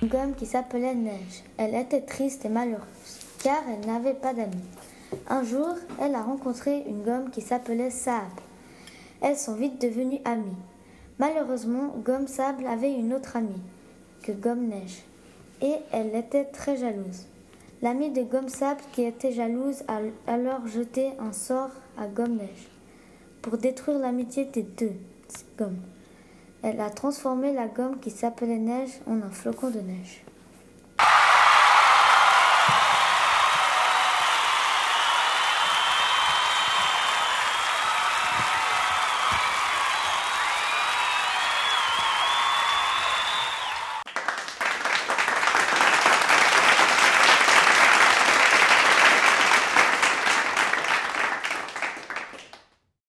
une gomme qui s'appelait Neige. Elle était triste et malheureuse, car elle n'avait pas d'amis. Un jour, elle a rencontré une gomme qui s'appelait Sable. Elles sont vite devenues amies. Malheureusement, Gomme Sable avait une autre amie, que Gomme Neige, et elle était très jalouse. L'amie de Gomme Sable, qui était jalouse, a alors jeté un sort à Gomme Neige pour détruire l'amitié des deux gommes. Elle a transformé la gomme qui s'appelait Neige en un flocon de neige.